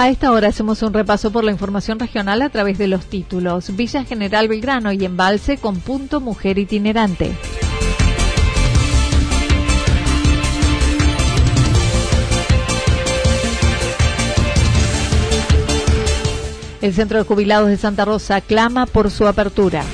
A esta hora hacemos un repaso por la información regional a través de los títulos. Villa General Belgrano y Embalse con punto mujer itinerante. El Centro de Jubilados de Santa Rosa clama por su apertura.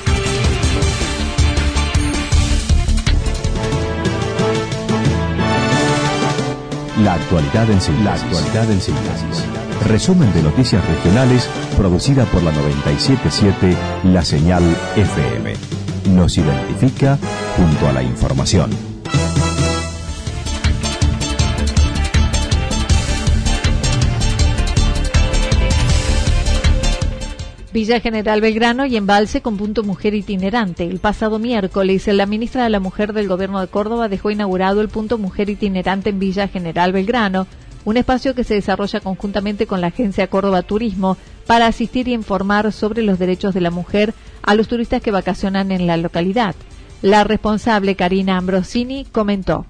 La actualidad en síntesis. La actualidad en síntesis. Resumen de noticias regionales producida por la 977 La Señal FM. Nos identifica junto a la información. Villa General Belgrano y Embalse con punto mujer itinerante. El pasado miércoles, la ministra de la Mujer del Gobierno de Córdoba dejó inaugurado el punto mujer itinerante en Villa General Belgrano, un espacio que se desarrolla conjuntamente con la Agencia Córdoba Turismo para asistir y informar sobre los derechos de la mujer a los turistas que vacacionan en la localidad. La responsable Karina Ambrosini comentó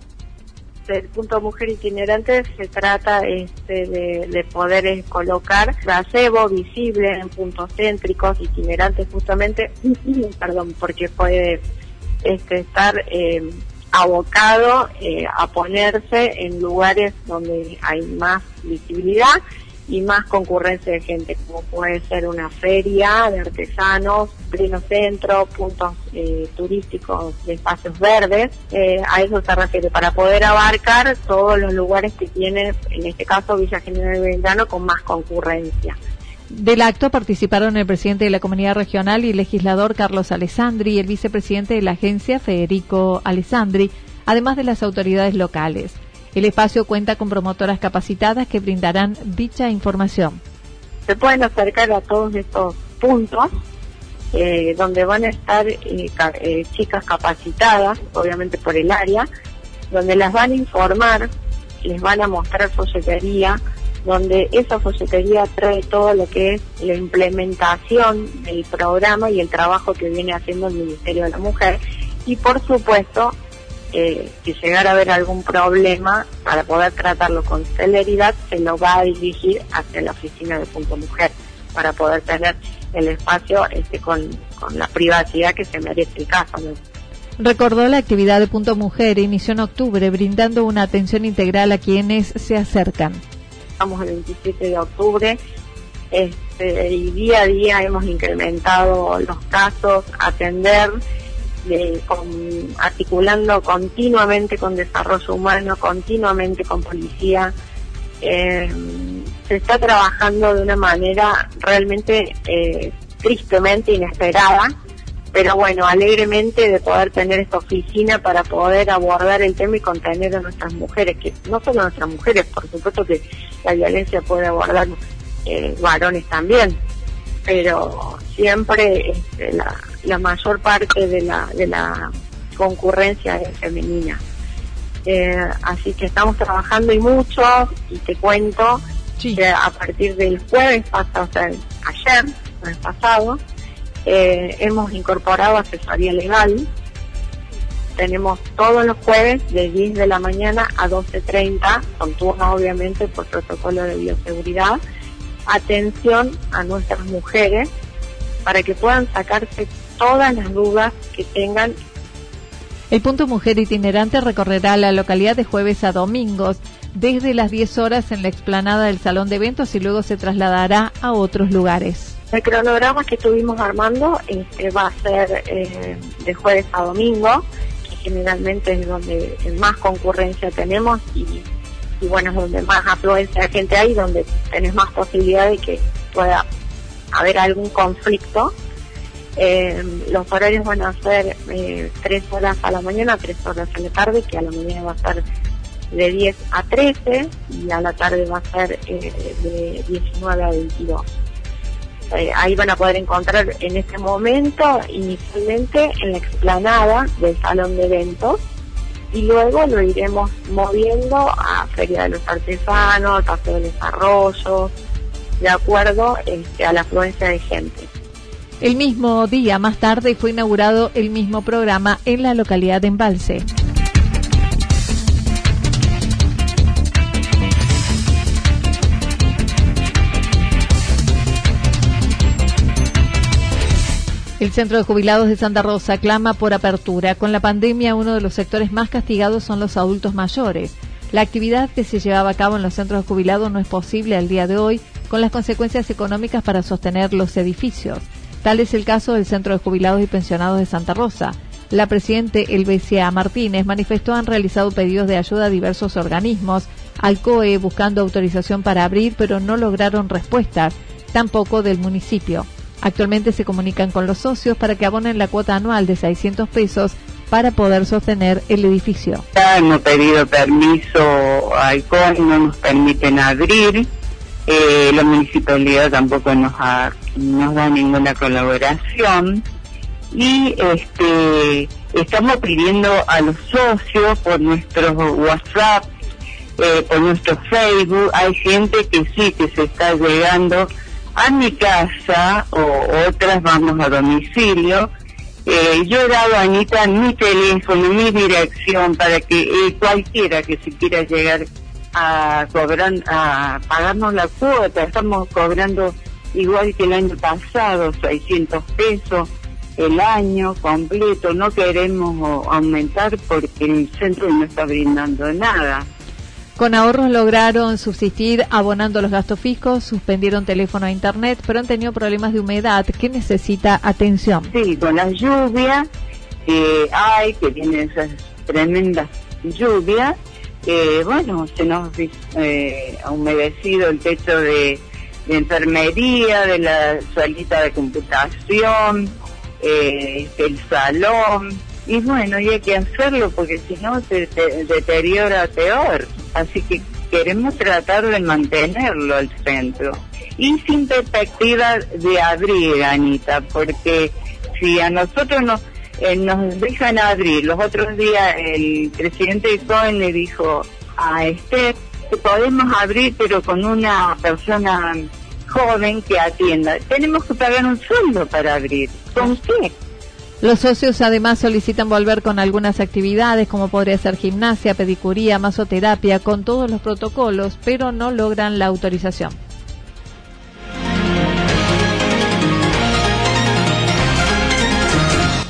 el punto mujer itinerante se trata este, de, poder eh, colocar gazebo visible en puntos céntricos itinerantes justamente, perdón, porque puede este, estar eh, abocado eh, a ponerse en lugares donde hay más visibilidad y más concurrencia de gente, como puede ser una feria de artesanos, pleno centro, puntos eh, turísticos de espacios verdes, eh, a eso se refiere, para poder abarcar todos los lugares que tiene, en este caso Villa General Belgrano, con más concurrencia. Del acto participaron el presidente de la comunidad regional y el legislador Carlos Alessandri y el vicepresidente de la agencia Federico Alessandri, además de las autoridades locales. El espacio cuenta con promotoras capacitadas que brindarán dicha información. Se pueden acercar a todos estos puntos eh, donde van a estar eh, eh, chicas capacitadas, obviamente por el área, donde las van a informar, les van a mostrar folletería, donde esa folletería trae todo lo que es la implementación del programa y el trabajo que viene haciendo el Ministerio de la Mujer y por supuesto eh, si llegara a haber algún problema, para poder tratarlo con celeridad, se lo va a dirigir hacia la oficina de Punto Mujer, para poder tener el espacio este, con, la privacidad que se merece el caso. Recordó la actividad de Punto Mujer inició en octubre, brindando una atención integral a quienes se acercan. Estamos el 27 de octubre este, y día a día hemos incrementado los casos, atender con, articulando continuamente con desarrollo humano, continuamente con policía. Eh, se está trabajando de una manera realmente eh, tristemente inesperada, pero bueno, alegremente de poder tener esta oficina para poder abordar el tema y contener a nuestras mujeres, que no solo a nuestras mujeres, por supuesto que la violencia puede abordar eh, varones también, pero siempre este, la, la mayor parte de la, de la concurrencia es femenina. Eh, así que estamos trabajando y mucho, y te cuento que a partir del jueves pasado, o sea, ayer, el pasado, eh, hemos incorporado asesoría legal. Tenemos todos los jueves de 10 de la mañana a 12.30, con turno obviamente por protocolo de bioseguridad, atención a nuestras mujeres para que puedan sacarse todas las dudas que tengan. El punto Mujer Itinerante recorrerá la localidad de jueves a domingos, desde las 10 horas en la explanada del Salón de Eventos y luego se trasladará a otros lugares. El cronograma que estuvimos armando este, va a ser eh, de jueves a domingo, generalmente es donde más concurrencia tenemos y, bueno, es donde más afluencia de gente hay, donde tenés más posibilidad de que pueda haber algún conflicto. Eh, los horarios van a ser eh, tres horas a la mañana, tres horas a la tarde, que a la mañana va a ser de 10 a 13 y a la tarde va a ser de 19 a 22. Eh, ahí van a poder encontrar en este momento inicialmente en la explanada del salón de eventos y luego lo iremos moviendo a Feria de los Artesanos, Paseo de Desarrollo, de acuerdo este, a la afluencia de gente. El mismo día, más tarde, fue inaugurado el mismo programa en la localidad de Embalse. El Centro de Jubilados de Santa Rosa clama por apertura. Con la pandemia, uno de los sectores más castigados son los adultos mayores. La actividad que se llevaba a cabo en los centros de jubilados no es posible al día de hoy, con las consecuencias económicas para sostener los edificios. Tal es el caso del Centro de Jubilados y Pensionados de Santa Rosa. La presidente Elvesia Martínez manifestó han realizado pedidos de ayuda a diversos organismos, al COE buscando autorización para abrir, pero no lograron respuestas, tampoco del municipio. Actualmente se comunican con los socios para que abonen la cuota anual de 600 pesos para poder sostener el edificio. Ya hemos pedido permiso al CON, no nos permiten abrir. Eh, la municipalidad tampoco nos, nos da ninguna colaboración. Y este estamos pidiendo a los socios por nuestros WhatsApp, eh, por nuestro Facebook. Hay gente que sí, que se está llegando a mi casa o otras vamos a domicilio. Eh, yo he dado a Anita mi teléfono, mi dirección para que eh, cualquiera que se quiera llegar a cobrar, a pagarnos la cuota, estamos cobrando igual que el año pasado, 600 pesos el año completo, no queremos aumentar porque el centro no está brindando nada. Con ahorros lograron subsistir abonando los gastos fijos, suspendieron teléfono e internet, pero han tenido problemas de humedad que necesita atención. Sí, con las lluvias que hay, que vienen esas tremendas lluvias, bueno, se nos eh, ha humedecido el techo de, enfermería, de la salita de computación, eh, el salón, y bueno, y hay que hacerlo porque si no se deteriora peor. Así que queremos tratar de mantenerlo al centro. Y sin perspectiva de abrir, Anita, porque si a nosotros nos, eh, nos dejan abrir, los otros días el presidente Cohen le dijo a que podemos abrir pero con una persona joven que atienda. Tenemos que pagar un sueldo para abrir. ¿Con qué? Los socios además solicitan volver con algunas actividades como podría ser gimnasia, pedicuría, masoterapia, con todos los protocolos, pero no logran la autorización.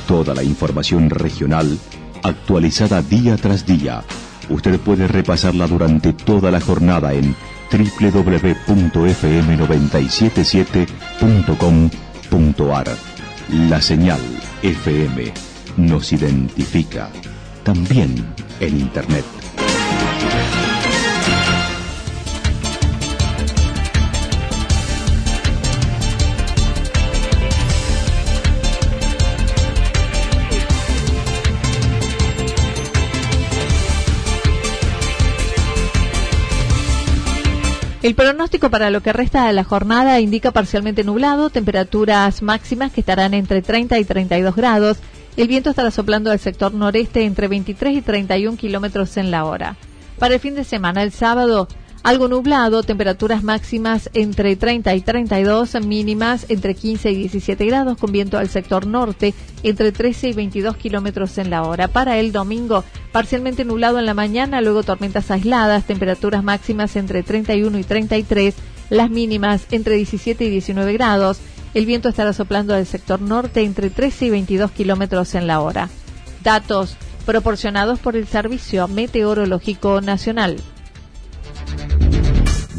Toda la información regional actualizada día tras día. Usted puede repasarla durante toda la jornada en www.fm977.com.ar. La señal FM nos identifica también en Internet. El pronóstico para lo que resta de la jornada indica parcialmente nublado, temperaturas máximas que estarán entre 30 y 32 grados. El viento estará soplando del sector noreste entre 23 y 31 kilómetros en la hora. Para el fin de semana, el sábado, algo nublado, temperaturas máximas entre 30 y 32, mínimas entre 15 y 17 grados, con viento al sector norte entre 13 y 22 kilómetros en la hora. Para el domingo, parcialmente nublado en la mañana, luego tormentas aisladas, temperaturas máximas entre 31 y 33, las mínimas entre 17 y 19 grados. El viento estará soplando al sector norte entre 13 y 22 kilómetros en la hora. Datos proporcionados por el Servicio Meteorológico Nacional.